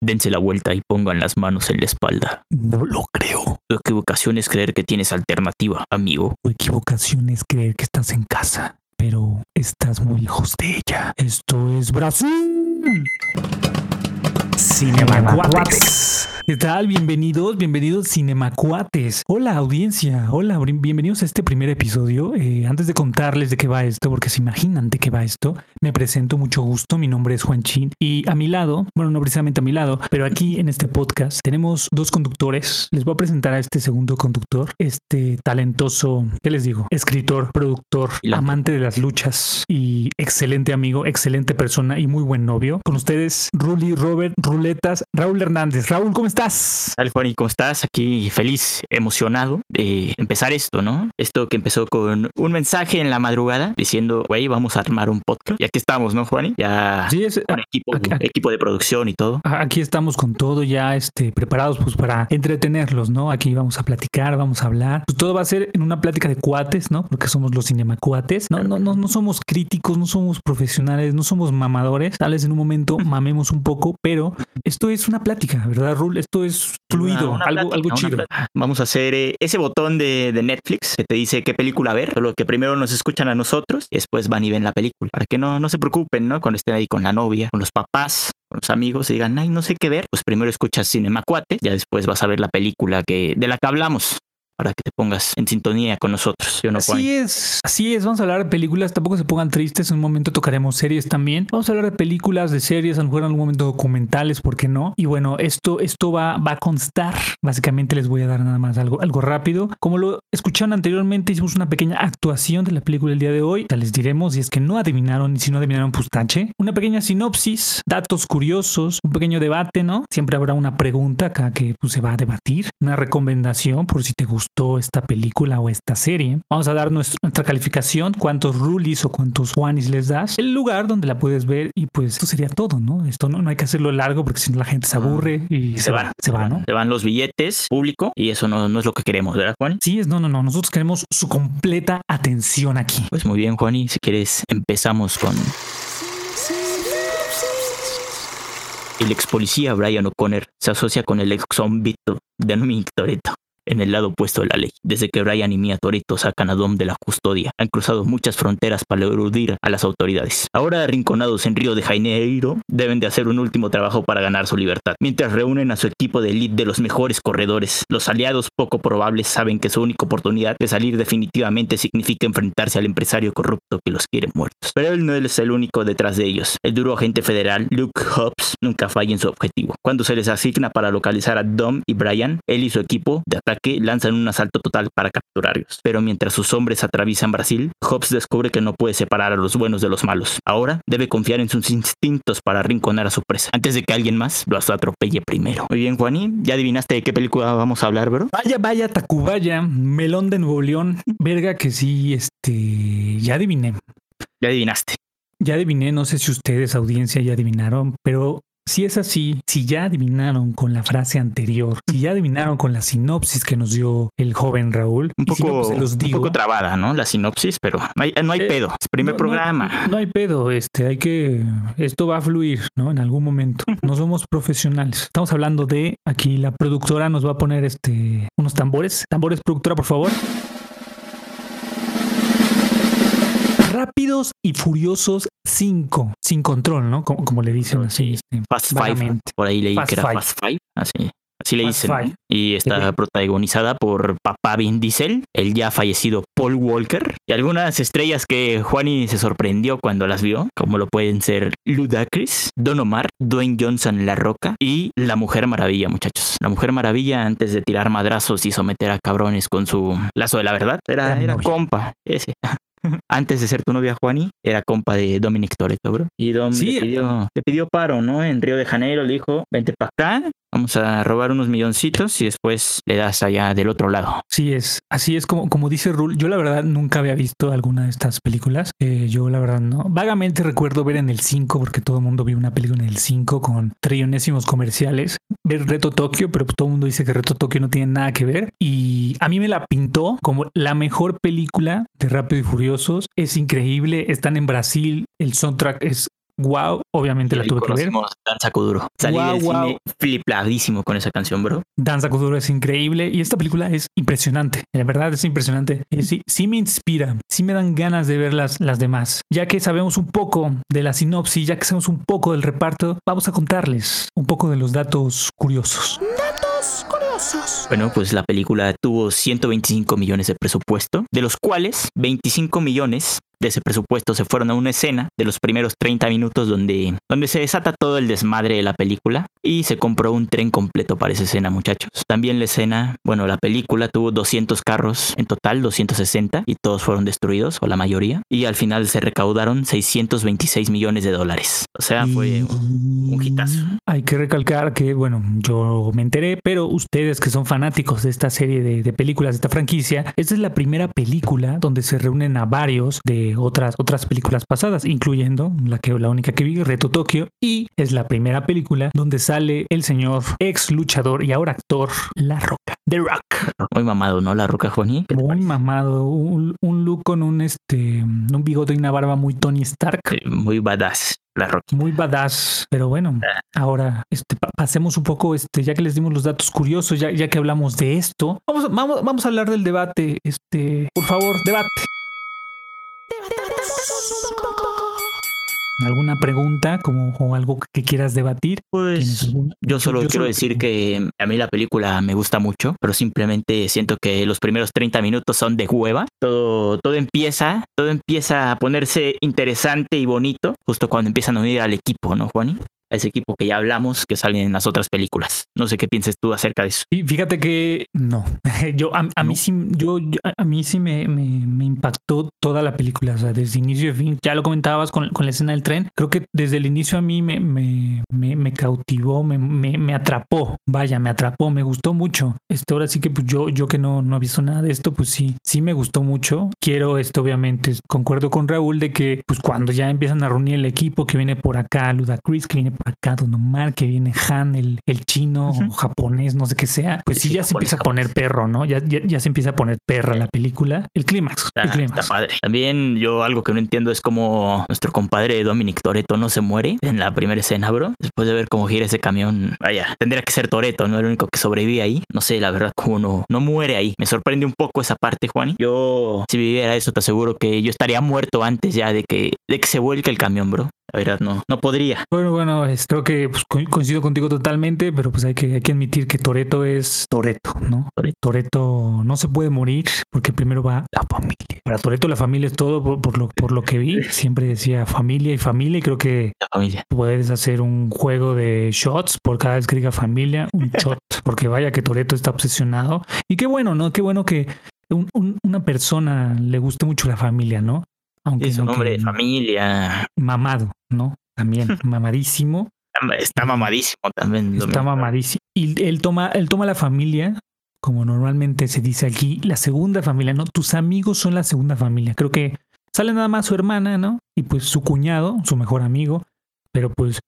dense la vuelta y pongan las manos en la espalda. No lo creo. Tu equivocación es creer que tienes alternativa, amigo. Tu equivocación es creer que estás en casa, pero estás muy lejos de ella. Esto es Brasil. Cinemacuates. ¿Qué tal? Bienvenidos, bienvenidos Cinemacuates. Hola audiencia, hola, bienvenidos a este primer episodio. Eh, antes de contarles de qué va esto, porque se imaginan de qué va esto, me presento mucho gusto, mi nombre es Juan Chin y a mi lado, bueno, no precisamente a mi lado, pero aquí en este podcast tenemos dos conductores. Les voy a presentar a este segundo conductor, este talentoso, ¿qué les digo? Escritor, productor, amante de las luchas y excelente amigo, excelente persona y muy buen novio. Con ustedes, Ruli Robert Ruletas, Raúl Hernández. Raúl, ¿cómo estás? Tal, Juan, ¿y cómo estás? Aquí feliz, emocionado de empezar esto, ¿no? Esto que empezó con un mensaje en la madrugada diciendo, güey, vamos a armar un podcast. Y aquí estamos, ¿no, Juan? Ya sí, es, con equipo, equipo de producción y todo. Aquí estamos con todo ya este, preparados pues para entretenerlos, ¿no? Aquí vamos a platicar, vamos a hablar. Pues todo va a ser en una plática de cuates, ¿no? Porque somos los cinemacuates. No, no, no, no somos críticos, no somos profesionales, no somos mamadores. Tal vez en un momento mamemos un poco, pero esto es una plática, ¿verdad, Rul? esto es fluido, algo, algo chido. Vamos a hacer eh, ese botón de, Netflix que te dice qué película ver, solo que primero nos escuchan a nosotros y después van y ven la película. Para que no, no se preocupen, ¿no? Cuando estén ahí con la novia, con los papás, con los amigos y digan, ay, no sé qué ver, pues primero escuchas Cinema Cuate, ya después vas a ver la película que, de la que hablamos para que te pongas en sintonía con nosotros. así es, así es. Vamos a hablar de películas. Tampoco se pongan tristes. En un momento tocaremos series también. Vamos a hablar de películas, de series, a lo mejor en algún momento documentales, ¿por qué no? Y bueno, esto, esto va, va a constar. Básicamente les voy a dar nada más algo, algo rápido. Como lo escucharon anteriormente, hicimos una pequeña actuación de la película el día de hoy. Ya les diremos si es que no adivinaron y si no adivinaron, pues tache. Una pequeña sinopsis, datos curiosos, un pequeño debate, ¿no? Siempre habrá una pregunta acá que pues, se va a debatir, una recomendación por si te gusta esta película o esta serie. Vamos a dar nuestra calificación, cuántos rulis o cuántos juanis les das, el lugar donde la puedes ver y pues esto sería todo, ¿no? Esto no, no hay que hacerlo largo porque si no la gente se aburre y se, va, se va, ¿no? Se van los billetes público y eso no, no es lo que queremos, ¿verdad, Juan? Sí, es no, no, no. Nosotros queremos su completa atención aquí. Pues muy bien, Juan, y si quieres empezamos con... El ex policía Brian O'Connor se asocia con el ex zombie de Dominic Toretto en el lado opuesto de la ley. Desde que Brian y Mia Toretto sacan a Dom de la custodia, han cruzado muchas fronteras para eludir a las autoridades. Ahora arrinconados en Río de Janeiro, deben de hacer un último trabajo para ganar su libertad. Mientras reúnen a su equipo de elite de los mejores corredores, los aliados poco probables saben que su única oportunidad de salir definitivamente significa enfrentarse al empresario corrupto que los quiere muertos. Pero él no es el único detrás de ellos. El duro agente federal, Luke Hobbs, nunca falla en su objetivo. Cuando se les asigna para localizar a Dom y Brian, él y su equipo de ataque que lanzan un asalto total para capturarlos. Pero mientras sus hombres atraviesan Brasil, Hobbs descubre que no puede separar a los buenos de los malos. Ahora debe confiar en sus instintos para arrinconar a su presa, antes de que alguien más lo atropelle primero. Muy bien, Juanín, ¿ya adivinaste de qué película vamos a hablar, bro? Vaya, vaya, Tacubaya, Melón de Nuevo León. Verga que sí, este, ya adiviné. Ya adivinaste. Ya adiviné, no sé si ustedes, audiencia, ya adivinaron, pero si es así, si ya adivinaron con la frase anterior, si ya adivinaron con la sinopsis que nos dio el joven Raúl, un poco, pues, los digo, un poco trabada, ¿no? La sinopsis, pero no hay, no hay eh, pedo, es primer programa. No, hay pedo, este, hay que, esto va a fluir, ¿no? En algún momento. No somos profesionales. Estamos hablando de, aquí la productora nos va a poner este, unos tambores. Tambores, productora, por favor. Rápidos y Furiosos 5, sin control, ¿no? Como, como le dicen así. Este, Fast Five, por ahí leí que era Fast Five, así. Así le dicen. Y está protagonizada por papá Vin Diesel, el ya fallecido Paul Walker, y algunas estrellas que Juani se sorprendió cuando las vio, como lo pueden ser Ludacris, Don Omar, Dwayne Johnson La Roca y La Mujer Maravilla, muchachos. La Mujer Maravilla, antes de tirar madrazos y someter a cabrones con su lazo de la verdad, era, era compa, ese. Antes de ser tu novia Juani, era compa de Dominic Toretto, bro. Y Dom le, pidió, le, pidió, paro, ¿no? En Río de Janeiro le dijo, vente para acá, Vamos a robar unos milloncitos y después le das allá del otro lado. Sí es, así es como, como dice Rule. Yo la verdad nunca había visto alguna de estas películas. Eh, yo la verdad no. Vagamente recuerdo ver en el 5, porque todo el mundo vio una película en el 5 con trillonésimos comerciales. Ver Reto Tokio, pero todo el mundo dice que Reto Tokio no tiene nada que ver. Y a mí me la pintó como la mejor película de Rápido y Furiosos. Es increíble. Están en Brasil. El soundtrack es wow, obviamente la tuve que ver. Danza Kuduro. Salí del cine flipladísimo con esa canción, bro. Danza Kuduro es increíble y esta película es impresionante. La verdad es impresionante. Eh, sí, sí me inspira, sí me dan ganas de ver las, las demás. Ya que sabemos un poco de la sinopsis, ya que sabemos un poco del reparto, vamos a contarles un poco de los datos curiosos. Datos curiosos. Bueno, pues la película tuvo 125 millones de presupuesto, de los cuales 25 millones de ese presupuesto se fueron a una escena de los primeros 30 minutos donde, donde se desata todo el desmadre de la película y se compró un tren completo para esa escena, muchachos. También la escena, bueno, la película tuvo 200 carros en total, 260, y todos fueron destruidos, o la mayoría, y al final se recaudaron 626 millones de dólares. O sea, fue un hitazo. Hay que recalcar que, bueno, yo me enteré, pero ustedes que son fanáticos de esta serie de, de películas, de esta franquicia, esta es la primera película donde se reúnen a varios de otras, otras películas pasadas, incluyendo la, que, la única que vi, Reto Tokio, y es la primera película donde sale el señor ex luchador y ahora actor La Roca, The Rock. Muy mamado, ¿no? La Roca, Juaní. Muy mamado, un, un, look con un, este, un bigote y una barba muy Tony Stark. muy badass. La Roca. Muy badass, pero bueno, ah. ahora este, pasemos un poco, este, ya que les dimos los datos curiosos, ya, ya que hablamos de esto, vamos, vamos, vamos a hablar del debate. Este, por favor, debate. ¿Alguna pregunta como o algo que quieras debatir? Pues yo solo quiero decir que a mí la película me gusta mucho, pero simplemente siento que los primeros 30 minutos son de hueva. Todo, todo empieza, todo empieza a ponerse interesante y bonito justo cuando empiezan a unir al equipo, ¿no, Juani? A ese equipo que ya hablamos que salen en las otras películas. No sé qué pienses tú acerca de eso. Y fíjate que no, yo a, mí sí, yo, a mí sí me, me, impactó toda la película, o sea, desde inicio a fin. Ya lo comentabas con, con, la escena del tren. Creo que desde el inicio a mí me, me, me, cautivó, me, me, atrapó. Vaya, me atrapó, me gustó mucho. Esto ahora sí que pues yo, yo que no, no he visto nada de esto, pues sí, sí me gustó mucho. Quiero esto, obviamente, concuerdo con Raúl de que pues cuando ya empiezan a reunir el equipo que viene por acá, Ludacris, que viene acá Don Omar, que viene Han, el, el chino o japonés, no sé qué sea, pues sí, ya se empieza a poner perro, ¿no? Ya, ya, se empieza a poner perra la película. El clímax. el clímax. padre. También yo algo que no entiendo es cómo nuestro compadre Dominic Toreto no se muere en la primera escena, bro. Después de ver cómo gira ese camión, vaya, tendría que ser Toreto, no el único que sobrevive ahí. No sé, la verdad, cómo no, no muere ahí. Me sorprende un poco esa parte, Juan. Yo, si viviera eso, te aseguro que yo estaría muerto antes ya de que, de que se vuelque el camión, bro. La verdad, no, no podría. Bueno, bueno, creo que pues, coincido contigo totalmente, pero pues hay que, hay que admitir que Toreto es Toreto, ¿no? Toreto no se puede morir porque primero va la familia. Para Toreto la familia es todo por, lo, por lo que vi. Siempre decía familia y familia y creo que la familia. puedes hacer un juego de shots por cada vez que diga familia, un shot, porque vaya que Toreto está obsesionado. Y qué bueno, ¿no? Qué bueno que una persona le guste mucho la familia, ¿no? Aunque es un hombre de familia. Mamado, ¿no? También, mamadísimo. Está mamadísimo también. Está mamadísimo. Y él toma, él toma la familia, como normalmente se dice aquí, la segunda familia, ¿no? Tus amigos son la segunda familia. Creo que sale nada más su hermana, ¿no? Y pues su cuñado, su mejor amigo. Pero pues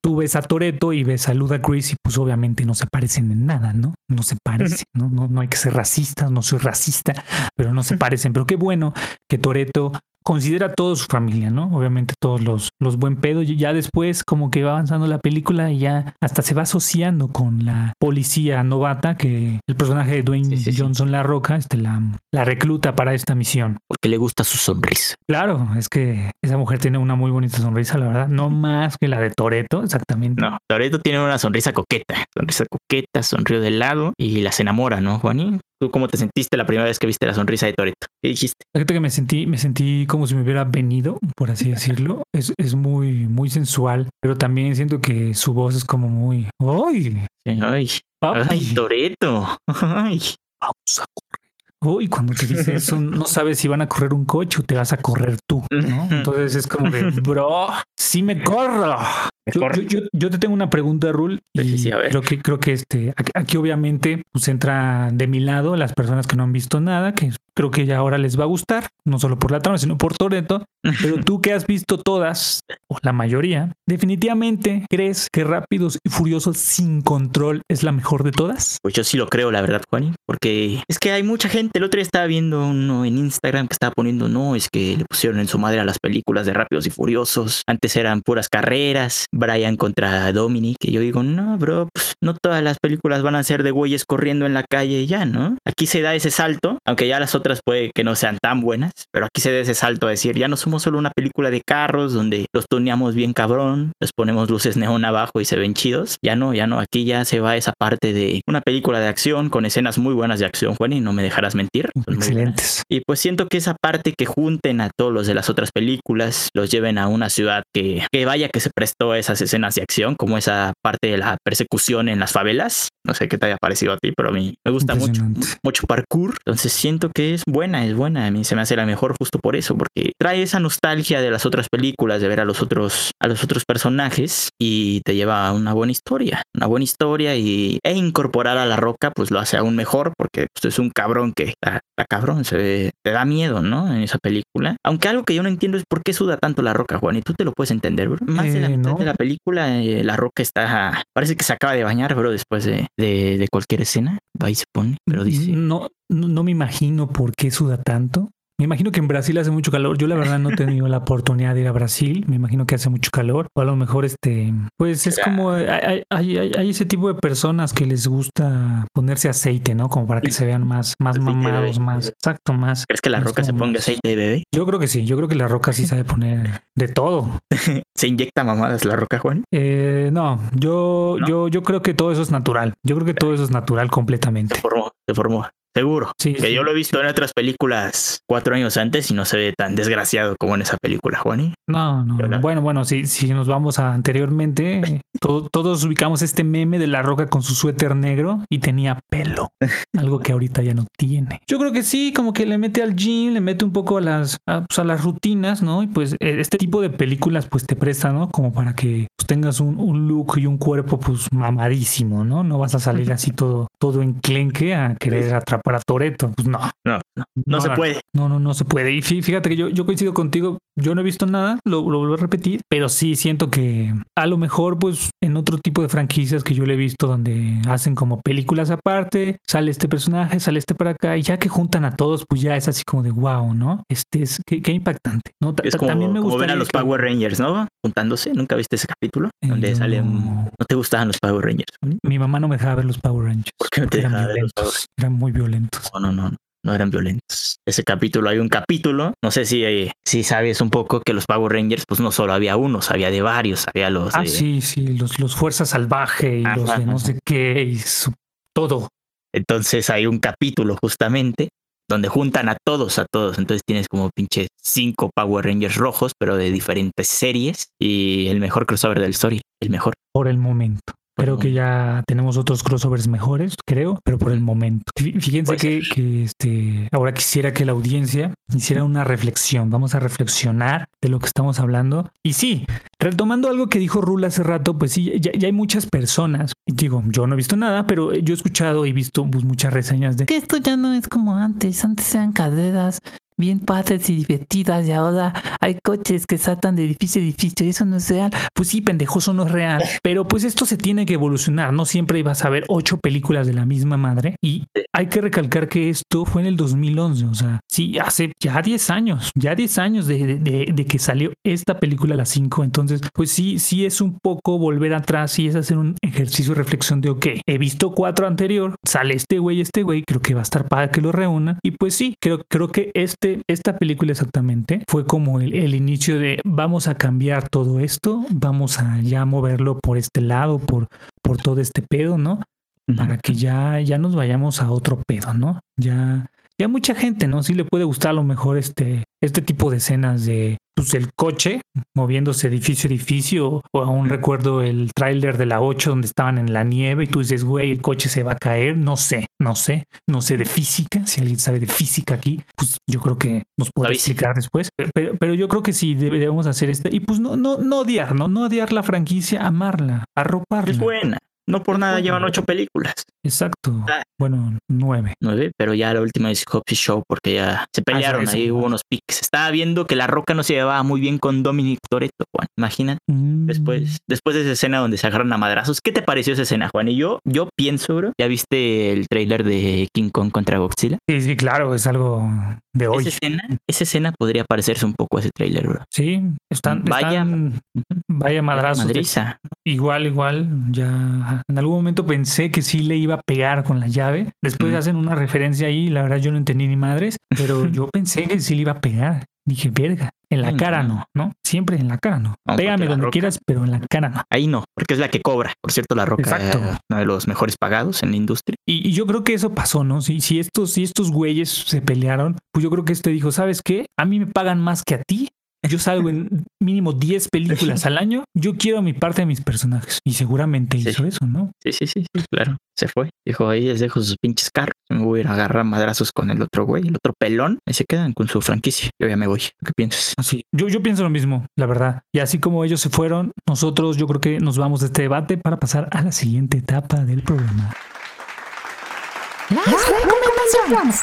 tú ves a Toreto y ves a Ludacris y pues obviamente no se parecen en nada, ¿no? No se parecen, ¿no? No, no hay que ser racista, no soy racista, pero no se parecen. Pero qué bueno que Toreto considera a toda su familia, ¿no? Obviamente todos los, los buen pedos. Y ya después como que va avanzando la película y ya hasta se va asociando con la policía novata que el personaje de Dwayne Johnson La Roca este, la, la recluta para esta misión. Porque le gusta su sonrisa. Claro, es que esa mujer tiene una muy bonita sonrisa, la verdad. No más que la de Toreto, exactamente. No, Toreto tiene una sonrisa coqueta. Sonrisa coqueta, sonrió de lado y las enamora, ¿no, Juanín? ¿Tú cómo te sentiste la primera vez que viste la sonrisa de Toreto? ¿Qué dijiste? Fíjate que me sentí, me sentí como si me hubiera venido, por así decirlo. Es, es muy, muy sensual, pero también siento que su voz es como muy. ¡Ay! ¡Ay! ¡Ay, Toreto! ¡Ay! Vamos a correr. Uy, cuando te dice eso, no sabes si van a correr un coche o te vas a correr tú, ¿no? Entonces es como de, bro, sí me corro. Yo, te tengo una pregunta, Rul. Y Creo que, creo que este, aquí, obviamente pues entra de mi lado las personas que no han visto nada, que creo que ya ahora les va a gustar, no solo por la trama, sino por Toreto. Pero tú que has visto todas, o la mayoría, definitivamente crees que Rápidos y Furiosos sin control es la mejor de todas? Pues yo sí lo creo, la verdad, Juan, porque es que hay mucha gente. El otro día estaba viendo uno en Instagram que estaba poniendo, no, es que le pusieron en su madre a las películas de Rápidos y Furiosos. Antes eran puras carreras, Brian contra Dominic. Y yo digo, no, bro, pues no todas las películas van a ser de güeyes corriendo en la calle y ya, ¿no? Aquí se da ese salto, aunque ya las otras puede que no sean tan buenas, pero aquí se da ese salto a decir, ya no somos solo una película de carros donde los tuneamos bien cabrón, les ponemos luces neón abajo y se ven chidos. Ya no, ya no, aquí ya se va esa parte de una película de acción con escenas muy buenas de acción, Juan, y no me dejarás mentir. Excelentes. Y pues siento que esa parte que junten a todos los de las otras películas, los lleven a una ciudad que, que vaya que se prestó a esas escenas de acción, como esa parte de la persecución en las favelas. No sé qué te haya parecido a ti, pero a mí me gusta mucho, mucho parkour. Entonces siento que es buena, es buena. A mí se me hace la mejor justo por eso, porque trae esa nostalgia de las otras películas, de ver a los otros, a los otros personajes y te lleva a una buena historia, una buena historia y e incorporar a la roca, pues lo hace aún mejor, porque pues, es un cabrón que está, cabrón, se te da miedo, ¿no? En esa película. Aunque algo que yo no entiendo es por qué suda tanto la roca, Juan, y tú te lo puedes entender, bro. Más de la eh, mitad de la película, eh, la roca está, parece que se acaba de bañar, bro, después de, de, cualquier escena. Va y se pone, pero dice. No, no, no me imagino por qué suda tanto. Me imagino que en Brasil hace mucho calor. Yo la verdad no he tenido la oportunidad de ir a Brasil. Me imagino que hace mucho calor. O a lo mejor este, pues es como hay, hay, ese tipo de personas que les gusta ponerse aceite, ¿no? Como para que se vean más, más mamados, más exacto, más. ¿Crees que la roca se ponga aceite de bebé? Yo creo que sí. Yo creo que la roca sí sabe poner de todo. ¿Se inyecta mamadas la roca, Juan? Eh, no, yo, yo, yo creo que todo eso es natural. Yo creo que todo eso es natural completamente. Se formó, se formó. Seguro. Sí, que yo lo he visto en otras películas cuatro años antes y no se ve tan desgraciado como en esa película, Juani. No, no. Bueno, bueno, si, si nos vamos a anteriormente, todos ubicamos este meme de la roca con su suéter negro y tenía pelo. Algo que ahorita ya no tiene. Yo creo que sí, como que le mete al gym, le mete un poco a las, a, pues, las rutinas, ¿no? Y pues e, este tipo de películas pues te presta, ¿no? Como para que pues, tengas un, un, look y un cuerpo pues mamadísimo, ¿no? No vas a salir así todo, todo enclenque a querer atrapar para Toreto. Pues no. No, no, se puede. No, no, no se puede. Y fíjate que yo, yo coincido contigo. Yo no he visto nada, lo, lo vuelvo a repetir, pero sí siento que a lo mejor, pues en otro tipo de franquicias que yo le he visto donde hacen como películas aparte, sale este personaje, sale este para acá, y ya que juntan a todos, pues ya es así como de wow, ¿no? Este es qué, impactante. ¿no? Es como, También me como ver a los Power Rangers, ¿no? Juntándose. ¿Nunca viste ese capítulo? Eh, donde salen. ¿No te gustaban los Power Rangers? Mi mamá no me dejaba ver los Power Rangers. ¿Por qué no te dejaba ver los Power Eran muy violentos. No, no, no, no eran violentos. Ese capítulo, hay un capítulo, no sé si, eh, si sabes un poco que los Power Rangers, pues no solo había unos, había de varios, había los... Ah, sí, sí, los, los Fuerza Salvaje y los de no sé qué, y todo. Entonces hay un capítulo justamente donde juntan a todos, a todos. Entonces tienes como pinche cinco Power Rangers rojos, pero de diferentes series. Y el mejor crossover del story, el mejor. Por el momento. Creo que ya tenemos otros crossovers mejores, creo, pero por el momento. Fíjense que, que, este, ahora quisiera que la audiencia hiciera una reflexión. Vamos a reflexionar de lo que estamos hablando. Y sí, retomando algo que dijo Rula hace rato, pues sí, ya, hay muchas personas. Digo, yo no he visto nada, pero yo he escuchado y visto pues, muchas reseñas de que esto ya no es como antes. Antes eran carreras bien padres y divertidas y ahora hay coches que saltan de edificio a edificio y eso no es real. Pues sí, pendejoso no es real, pero pues esto se tiene que evolucionar, no siempre ibas a ver ocho películas de la misma madre. Y hay que recalcar que esto fue en el 2011, o sea, sí, hace ya 10 años, ya 10 años de, de, que salió esta película a las 5, entonces pues sí, sí es un poco volver atrás y es hacer un ejercicio de reflexión de, ok, he visto cuatro anterior, sale este güey, este güey, creo que va a estar para que lo reúna y pues sí, creo, creo que este este, esta película exactamente fue como el, inicio de vamos a cambiar todo esto, vamos a ya moverlo por este lado, por, por todo este pedo, ¿no? Para que ya, ya nos vayamos a otro pedo, ¿no? Ya, Y a mucha gente, ¿no? Sí le puede gustar a lo mejor este, este tipo de escenas de pues, el coche moviéndose edificio a edificio. O aún recuerdo el tráiler de la 8 donde estaban en la nieve y tú dices, güey, el coche se va a caer. No sé, no sé, no sé de física. Si alguien sabe de física aquí, pues yo creo que nos puede explicar después. Pero, pero yo creo que sí deberíamos hacer este. Y pues no, no, no odiar, ¿no? No odiar la franquicia, amarla, arroparla. Es buena. No por nada llevan ocho películas. Exacto. Ah. Bueno, nueve. Nueve, pero ya la última es Hobbs Show porque ya se pelearon, eso, ahí hubo unos piques. Estaba viendo que La Roca no se llevaba muy bien con Dominic Toretto, Juan. Imagínate. Mm. Después, después de esa escena donde se agarran a madrazos, ¿qué te pareció esa escena, Juan? Y yo, yo pienso, bro, ¿ya viste el tráiler de King Kong contra Godzilla? Sí, sí, claro, es algo de hoy. Esa escena, esa escena podría parecerse un poco a ese tráiler, bro. Sí, están, Vaya- están- vaya madrazos. Madriza. Igual, igual, ya en algún momento pensé que sí le iba a pegar con la llave. Después Mm. hacen una referencia ahí, la verdad yo no entendí ni madres, pero yo pensé que sí le iba a pegar. Dije, verga, en la Mm. cara no, ¿no? Siempre en la cara no. Pégame donde Roca- quieras, pero en la cara no. Ahí no, porque es la que cobra. Por cierto, La Roca Exacto. es uno de los mejores pagados en la industria. Y, y yo creo que eso pasó, ¿no? Si, si, estos, si estos güeyes se pelearon, pues yo creo que este dijo, ¿sabes qué? A mí me pagan más que a ti. Yo salgo en mínimo 10 películas al año. Yo quiero mi parte de mis personajes. Y seguramente Sí. hizo eso, ¿no? Sí, sí, sí, sí, claro. Se fue. Dijo, ahí les dejo sus pinches carros. Me voy a ir a agarrar madrazos con el otro güey, el otro pelón. Ahí se quedan con su franquicia. Yo ya me voy. ¿Qué piensas? Así. Yo, yo pienso lo mismo, la verdad. Y así como ellos se fueron, nosotros yo creo que nos vamos de este debate para pasar a la siguiente etapa del programa. Las recomendaciones.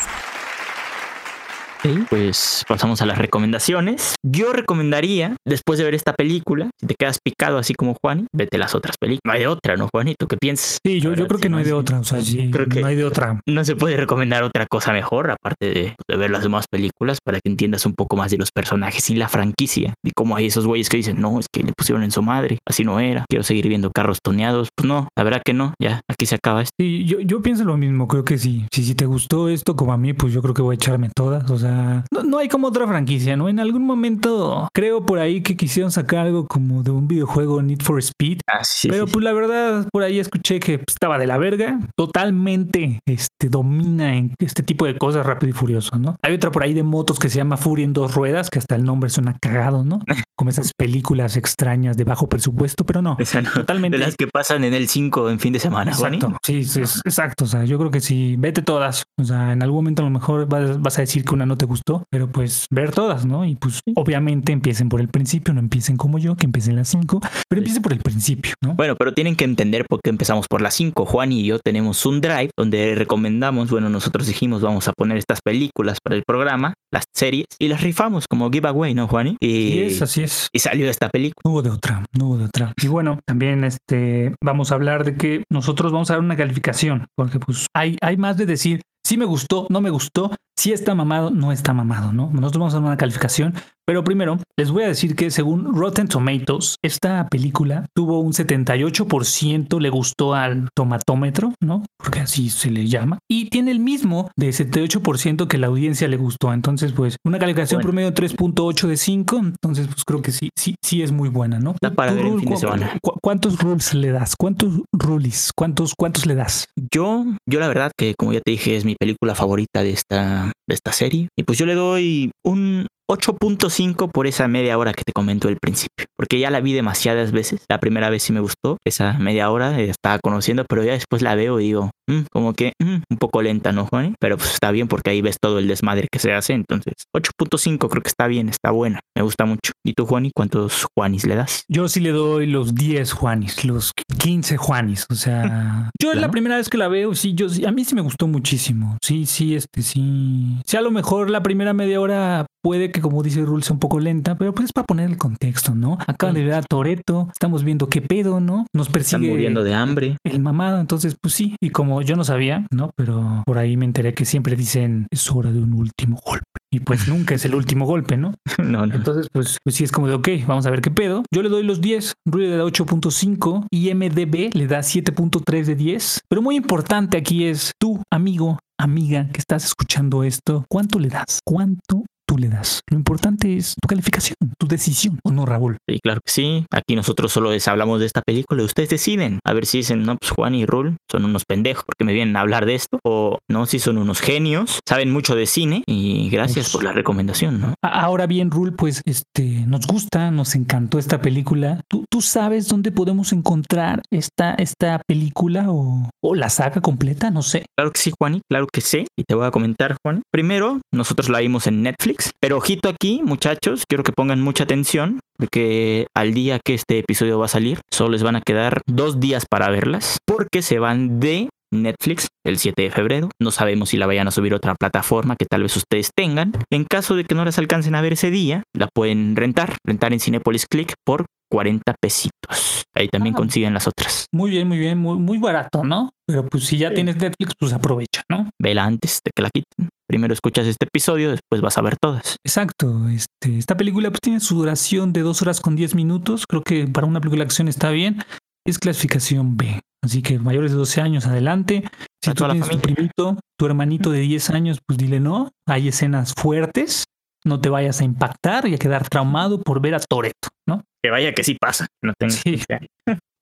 Pues pasamos a las recomendaciones. Yo recomendaría, después de ver esta película, si te quedas picado así como Juan, vete las otras películas. No hay de otra, ¿no, Juanito? ¿Qué piensas? Sí, yo, yo creo que no hay de otra. O sea, sí, Creo que- no hay de otra. No se puede recomendar otra cosa mejor, aparte de, de ver las demás películas, para que entiendas un poco más de los personajes y la franquicia. Y cómo hay esos güeyes que dicen, no, es que le pusieron en su madre, así no era, quiero seguir viendo carros toneados. Pues no, la verdad que no, ya, aquí se acaba esto. Sí, yo, yo pienso lo mismo, creo que sí. Si, si te gustó esto como a mí, pues yo creo que voy a echarme todas. O sea, no, no hay como otra franquicia, ¿no? En algún momento creo por ahí que quisieron sacar algo como de un videojuego Need for Speed. Ah, sí, Pero sí, sí. pues la verdad, por ahí escuché que pues, estaba de la verga. Totalmente este, domina en este tipo de cosas rápido y furioso, ¿no? Hay otra por ahí de motos que se llama Fury en dos ruedas, que hasta el nombre suena cagado, ¿no? Como esas películas extrañas de bajo presupuesto, pero no. Esa no, Totalmente. de las que pasan en el 5 en fin de semana. Exacto, sí, sí, es- exacto. O sea, yo creo que sí, vete todas. O sea, en algún momento a lo mejor vas, vas a decir que una no te gustó, pero pues ver todas, ¿no? Y pues obviamente empiecen por el principio, no empiecen como yo, que empecé en las cinco, pero empiecen por el principio, ¿no? Bueno, pero tienen que entender por qué empezamos por las 5. Juan y yo tenemos un drive donde recomendamos, bueno, nosotros dijimos vamos a poner estas películas para el programa, las series, y las rifamos como giveaway, ¿no, Juani? Y, Y es, así es. y salió esta película. No hubo de otra, no hubo de otra. Y bueno, también este vamos a hablar de que nosotros vamos a dar una calificación, porque pues hay, hay más de decir si me gustó, no me gustó, si está mamado, no está mamado, ¿no? Nosotros vamos a dar una calificación, pero primero les voy a decir que según Rotten Tomatoes, esta película tuvo un 78% le gustó al tomatómetro, ¿no? Porque así se le llama, y tiene el mismo de 78% que la audiencia le gustó. Entonces, pues una calificación Bueno. promedio 3.8 de 5, entonces pues creo que sí, sí, sí es muy buena, ¿no? Está para ¿Tú, ver Rul, fin de semana. cu- ¿Cuántos rules le das? ¿Cuántos rulis? ¿Cuántos, cuántos le das? Yo, yo la verdad que como ya te dije es mi película favorita de esta, de esta serie. Y pues yo le doy un 8.5 por esa media hora que te comento al principio. Porque ya la vi demasiadas veces. La primera vez sí me gustó. Esa media hora eh, estaba conociendo, pero ya después la veo y digo, "Mm, como que mm, un poco lenta, ¿no, Juan? Pero pues está bien porque ahí ves todo el desmadre que se hace. Entonces, 8.5 creo que está bien, está buena. Me gusta mucho. ¿Y tú, Juani? ¿Cuántos Juanis le das? Yo sí le doy los 10 Juanis, los 15 Juanis. O sea, yo es la primera vez que la veo, sí, yo sí- a mí sí me gustó muchísimo. Sí, sí, este, sí. Sí, a lo mejor la primera media hora puede que, como dice Rule, sea un poco lenta, pero pues es para poner el contexto, ¿no? Acaban de ver a Toreto, estamos viendo qué pedo, ¿no? Nos Están persigue muriendo de hambre. el mamado, entonces pues sí. Y como yo no sabía, ¿no? Pero por ahí me enteré que siempre dicen es hora de un último golpe. Y pues nunca es el último golpe, ¿no? no, no. Entonces, pues, pues sí es como de, ok, vamos a ver qué pedo. Yo le doy los 10, Rui le da 8.5 y MDB le da 7.3 de 10. Pero muy importante aquí es tú, amigo, amiga, que estás escuchando esto, ¿cuánto le das? ¿Cuánto tú le das. Lo importante es tu calificación, tu decisión, ¿o no, Raúl? Sí, claro que sí. Aquí nosotros solo les hablamos de esta película y ustedes deciden. A ver si dicen, no, pues Juan y Rul son unos pendejos porque me vienen a hablar de esto. O no, si son unos genios, saben mucho de cine y gracias Pues- por la recomendación, ¿no? Ahora bien, Rul, pues este nos gusta, nos encantó esta película. ¿Tú, tú sabes dónde podemos encontrar esta, esta película o, o la saga completa? No sé. Claro que sí, Juani, claro que sí. Y te voy a comentar, Juan. Primero, nosotros la vimos en Netflix. Pero ojito aquí, muchachos, quiero que pongan mucha atención. Porque al día que este episodio va a salir, solo les van a quedar dos días para verlas. Porque se van de Netflix el 7 de febrero. No sabemos si la vayan a subir a otra plataforma que tal vez ustedes tengan. En caso de que no las alcancen a ver ese día, la pueden rentar. Rentar en Cinepolis Click por 40 pesitos. Ahí también Ah. consiguen las otras. Muy bien, muy bien, muy, muy barato, ¿no? Pero pues si ya Sí. tienes Netflix, pues aprovecha, ¿no? Vela antes de que la quiten. Primero escuchas este episodio, después vas a ver todas. Exacto. Este, esta película pues, tiene su duración de dos horas con 10 minutos. Creo que para una película de acción está bien. Es clasificación B. Así que mayores de 12 años adelante. Si tú tienes tu primito, tu hermanito de 10 años, pues dile no. Hay escenas fuertes. No te vayas a impactar y a quedar traumado por ver a Toreto, ¿no? Que vaya que sí pasa. No tengo Sí.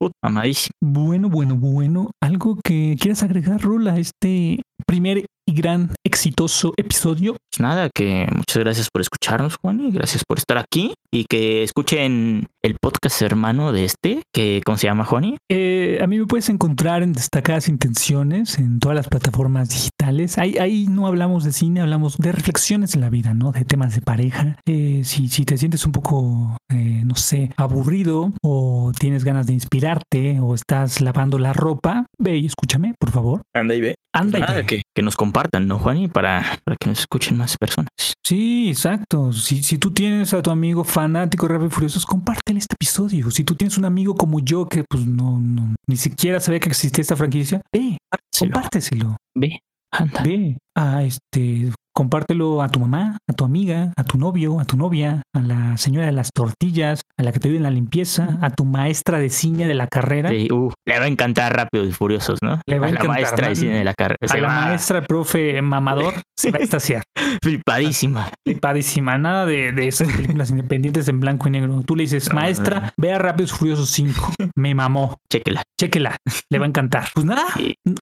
Puta, mamadísimo. Bueno, bueno, bueno. ¿Algo que quieras agregar, Rul, a este primer y gran exitoso episodio? Pues nada, que muchas gracias por escucharnos, Juan, y gracias por estar aquí. Y que escuchen el podcast hermano de este, que ¿cómo se llama, Juani? Eh, a mí me puedes encontrar en Destacadas Intenciones en todas las plataformas digitales. Ahí, ahí no hablamos de cine, hablamos de reflexiones de la vida, ¿no? De temas de pareja. Eh, si, si te sientes un poco, eh, no sé, aburrido o tienes ganas de o estás lavando la ropa, ve y escúchame, por favor. Anda y ve. Anda y Nada, ve. que, que nos compartan, ¿no, Juani? Para, para que nos escuchen más personas. Sí, exacto. Si, si tú tienes a tu amigo fanático de Rápido y Furiosos, compártele este episodio. Si tú tienes un amigo como yo que pues no, no ni siquiera sabía que existía esta franquicia, ve, compárteselo. Ve, anda. Ve a este, compártelo a tu mamá, a tu amiga, a tu novio, a tu novia, a la señora de las tortillas, a la que te ayuda en la limpieza, a tu maestra de cine de la carrera, Sí, uh, le va a encantar Rápidos y Furiosos, ¿no? Le va a la encantar, maestra de cine de la carrera. a la va maestra profe mamador, se va a extasiar. flipadísima. Flipadísima, nada de, de esas películas independientes en blanco y negro. Tú le dices, maestra, ve a Rápidos y Furiosos 5. Me mamó. Chéquela. Chéquela, le va a encantar. Pues nada,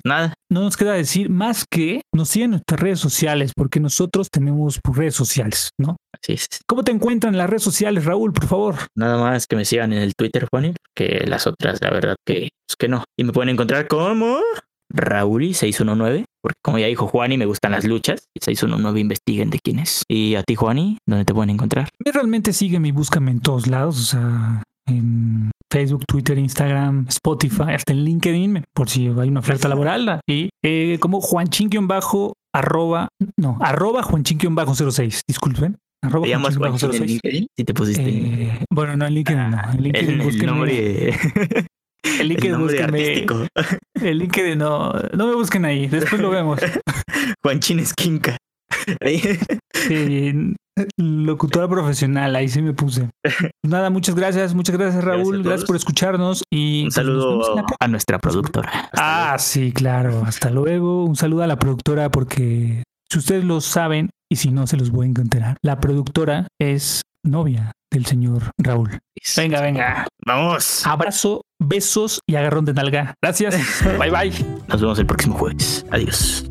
nada, no nos queda decir más que nos sigan en nuestras redes sociales, porque nosotros tenemos redes sociales, ¿no? así es. ¿Cómo te encuentran en las redes sociales, Raúl, por favor? Nada más que me sigan en el Twitter, Juani, que las otras, la verdad que, pues que no. Y me pueden encontrar como Rauli619, porque como ya dijo Juani, me gustan las luchas. Y 619 investiguen de quién es. Y a ti, Juani, ¿dónde te pueden encontrar? realmente sígueme y búscame en todos lados, o sea, en Facebook, Twitter, Instagram, Spotify, hasta en LinkedIn, por si hay una oferta laboral. Y eh, como Juanchín-bajo, arroba, no, arroba Juanchín-06, disculpen. Arroba ¿Te llamas Juan en Juanchín-06. LinkedIn? Si te pusiste Eh, bueno, no, en LinkedIn no. En LinkedIn, el, el nombre, el LinkedIn nombre búsquenme-. El LinkedIn no, no me busquen ahí, después lo vemos. Juanchín Esquinca. Sí, locutora profesional, ahí sí me puse. Nada, muchas gracias, muchas gracias Raúl, Gracias por escucharnos y Un pues, saludo la a nuestra productora. Hasta Ah, sí, claro. Hasta luego. Un saludo a la productora porque si ustedes lo saben y si no se los voy a encontrar, la productora es novia del señor Raúl. Venga, venga. Vamos. Abrazo, besos y agarrón de nalga. Gracias. Bye bye. Nos vemos el próximo jueves. Adiós.